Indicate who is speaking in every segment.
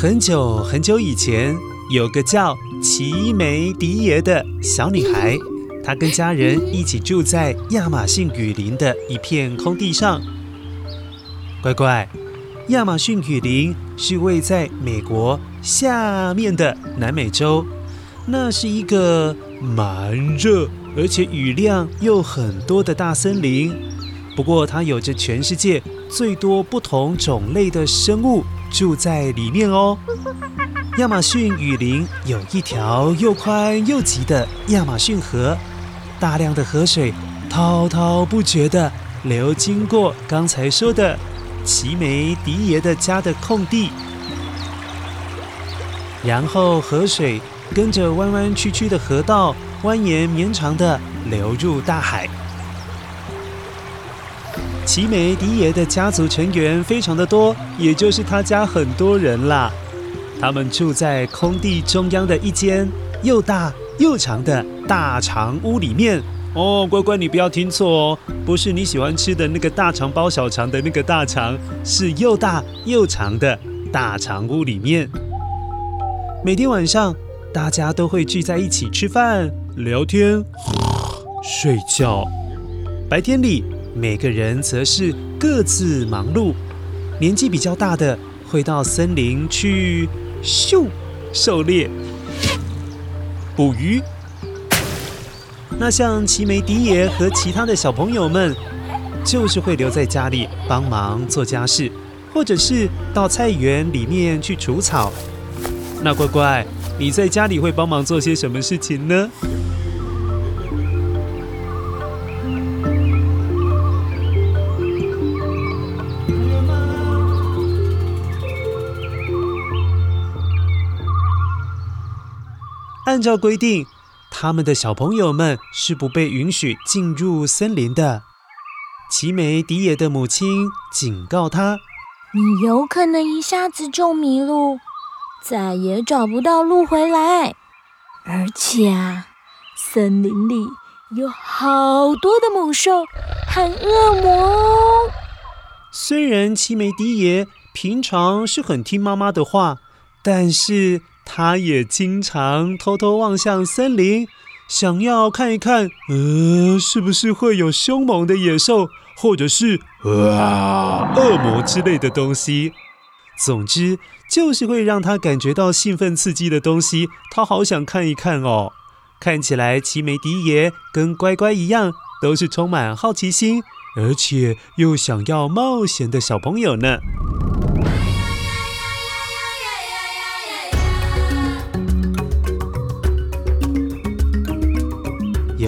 Speaker 1: 很久很久以前，有个叫奇梅迪耶的小女孩，她跟家人一起住在亚马逊雨林的一片空地上。乖乖，亚马逊雨林是位在美国下面的南美洲，那是一个蛮热而且雨量又很多的大森林。不过，它有着全世界最多不同种类的生物。住在里面哦。亚马逊雨林有一条又宽又急的亚马逊河，大量的河水滔滔不绝地流经过刚才说的奇梅迪爷的家的空地，然后河水跟着弯弯曲曲的河道蜿蜒绵长地流入大海。奇梅迪耶的家族成员非常的多，也就是他家很多人啦。他们住在空地中央的一间又大又长的大长屋里面。哦，乖乖，你不要听错哦，不是你喜欢吃的那个大肠包小肠的那个大肠，是又大又长的大长屋里面。每天晚上，大家都会聚在一起吃饭、聊天、睡觉。白天里，每个人则是各自忙碌，年纪比较大的会到森林去咻狩猎、捕鱼。那像奇梅迪耶和其他的小朋友们，就是会留在家里帮忙做家事，或者是到菜园里面去除草。那乖乖，你在家里会帮忙做些什么事情呢？按照规定，他们的小朋友们是不被允许进入森林的。奇梅迪耶的母亲警告他：“
Speaker 2: 你有可能一下子就迷路，再也找不到路回来。而且啊，森林里有好多的猛兽和恶魔。”
Speaker 1: 虽然奇梅迪耶平常是很听妈妈的话，但是，他也经常偷偷望向森林，想要看一看，呃，是不是会有凶猛的野兽，或者是啊恶魔之类的东西。总之，就是会让他感觉到兴奋刺激的东西，他好想看一看哦。看起来奇梅迪爷跟乖乖一样，都是充满好奇心，而且又想要冒险的小朋友呢。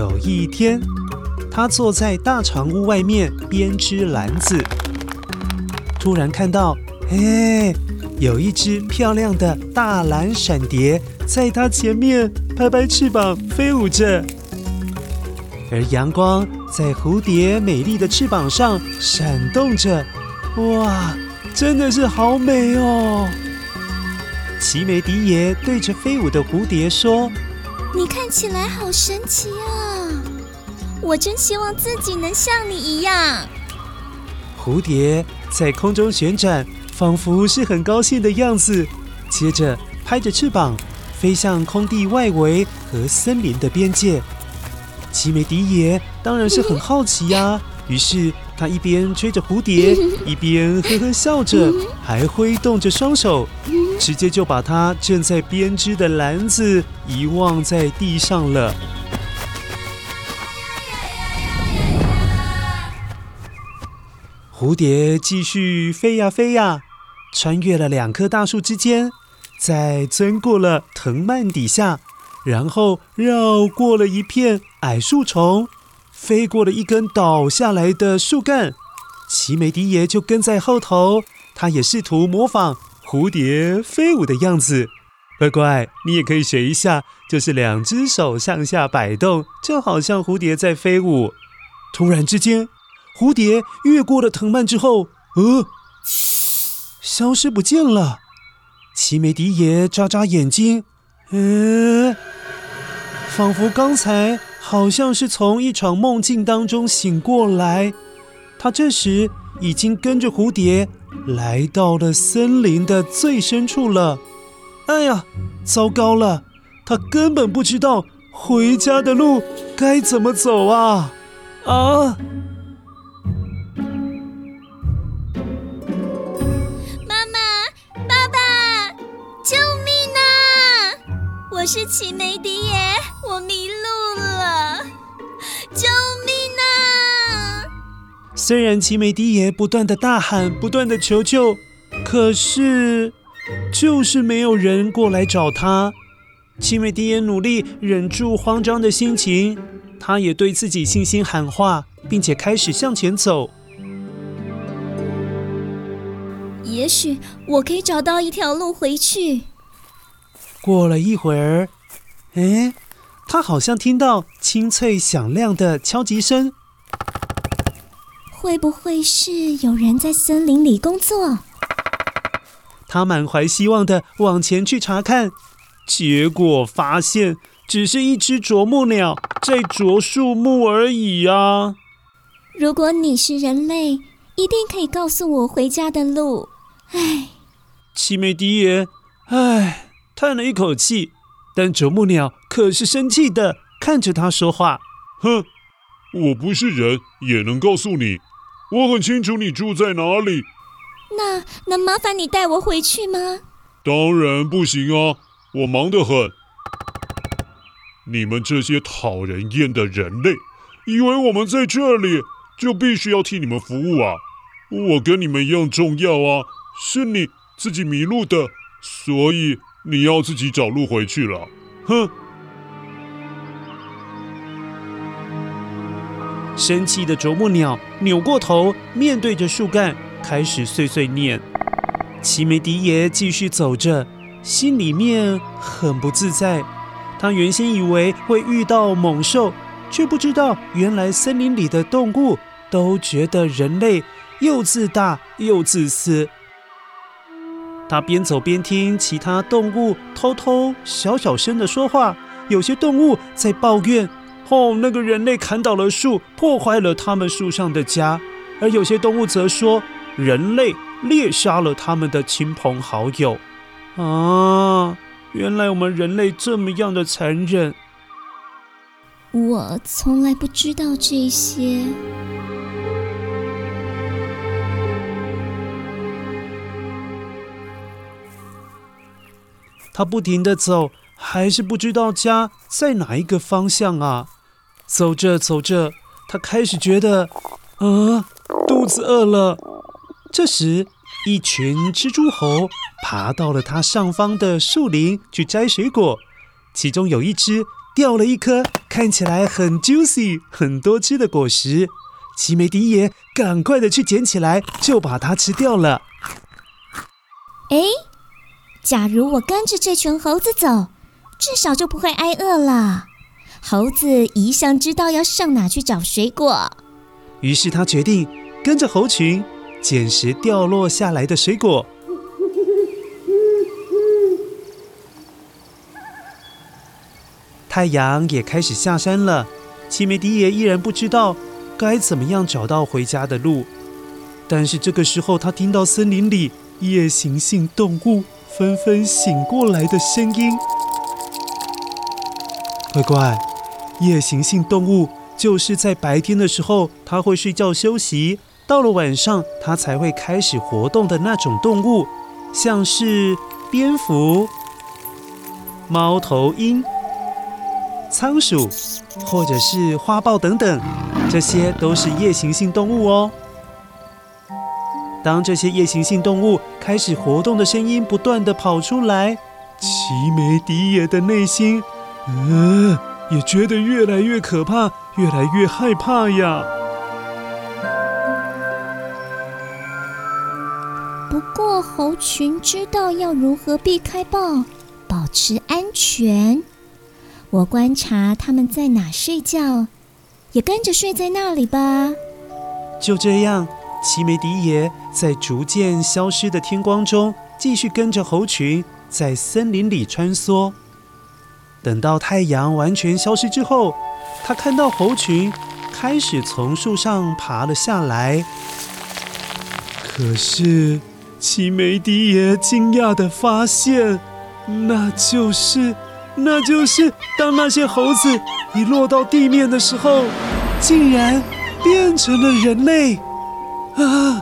Speaker 1: 有一天，他坐在大长屋外面编织篮子，突然看到，哎，有一只漂亮的大蓝闪蝶在他前面拍拍翅膀飞舞着，而阳光在蝴蝶美丽的翅膀上闪动着，哇，真的是好美哦！奇美迪爷对着飞舞的蝴蝶说：“
Speaker 2: 你看起来好神奇啊！我真希望自己能像你一样。”
Speaker 1: 蝴蝶在空中旋转，仿佛是很高兴的样子。接着拍着翅膀，飞向空地外围和森林的边界。奇美迪也当然是很好奇呀、啊，于是他一边追着蝴蝶，一边呵呵笑着，还挥动着双手，直接就把它正在编织的篮子遗忘在地上了。蝴蝶继续飞呀飞呀，穿越了两棵大树之间，再钻过了藤蔓底下，然后绕过了一片矮树丛，飞过了一根倒下来的树干。奇美迪爷就跟在后头，他也试图模仿蝴蝶飞舞的样子。乖乖，你也可以学一下，就是两只手上下摆动，就好像蝴蝶在飞舞。突然之间。蝴蝶越过了藤蔓之后，呃，消失不见了。奇美迪爷眨眨眼睛，呃，仿佛刚才好像是从一场梦境当中醒过来。他这时已经跟着蝴蝶来到了森林的最深处了。哎呀，糟糕了，他根本不知道回家的路该怎么走啊！啊！
Speaker 2: 妈妈、爸爸，救命啊我是奇美迪耶，我迷路了，救命！
Speaker 1: 虽然奇美迪爷不断的大喊，不断的求救，可是就是没有人过来找他。奇美迪爷努力忍住慌张的心情，他也对自己信心喊话，并且开始向前走。
Speaker 2: 也许我可以找到一条路回去。
Speaker 1: 过了一会儿，哎，他好像听到清脆响亮的敲击声。
Speaker 2: 会不会是有人在森林里工作？
Speaker 1: 他满怀希望的往前去查看，结果发现只是一只啄木鸟在啄树木而已啊！
Speaker 2: 如果你是人类，一定可以告诉我回家的路。唉，
Speaker 1: 七美迪爷，唉。叹了一口气，但啄木鸟可是生气的看着他说话：“
Speaker 3: 哼，我不是人，也能告诉你，我很清楚你住在哪里。
Speaker 2: 那能麻烦你带我回去吗？
Speaker 3: 当然不行啊，我忙得很。你们这些讨人厌的人类，以为我们在这里就必须要替你们服务啊？我跟你们一样重要啊，是你自己迷路的，所以。”你要自己找路回去了，哼！
Speaker 1: 生气的啄木鸟扭过头，面对着树干，开始碎碎念。奇美迪爷继续走着，心里面很不自在。他原先以为会遇到猛兽，却不知道原来森林里的动物都觉得人类又自大又自私。他边走边听其他动物偷偷小小声的说话，有些动物在抱怨：“哦，那个人类砍倒了树，破坏了他们树上的家。”而有些动物则说：“人类猎杀了他们的亲朋好友。”啊，原来我们人类这么样的残忍！
Speaker 2: 我从来不知道这些。
Speaker 1: 他不停的走，还是不知道家在哪一个方向啊！走着走着，他开始觉得，啊，肚子饿了。这时，一群蜘蛛猴爬到了他上方的树林去摘水果，其中有一只掉了一颗看起来很 juicy、很多汁的果实。奇美迪也赶快的去捡起来，就把它吃掉了。
Speaker 2: 诶。假如我跟着这群猴子走，至少就不会挨饿了。猴子一向知道要上哪去找水果，
Speaker 1: 于是他决定跟着猴群捡拾掉落下来的水果。太阳也开始下山了，奇美迪也依然不知道该怎么样找到回家的路。但是这个时候，他听到森林里夜行性动物纷纷醒过来的声音。乖乖，夜行性动物就是在白天的时候，它会睡觉休息，到了晚上，它才会开始活动的那种动物，像是蝙蝠、猫头鹰。仓鼠，或者是花豹等等，这些都是夜行性动物哦。当这些夜行性动物开始活动的声音不断地跑出来，奇美迪也的内心，嗯，也觉得越来越可怕，越来越害怕呀。
Speaker 4: 不过猴群知道要如何避开豹，保持安全。我观察他们在哪睡觉，也跟着睡在那里吧。
Speaker 1: 就这样，奇美迪耶在逐渐消失的天光中，继续跟着猴群在森林里穿梭。等到太阳完全消失之后，他看到猴群开始从树上爬了下来。可是，奇梅迪耶惊讶地发现，那就是。那就是当那些猴子一落到地面的时候，竟然变成了人类啊！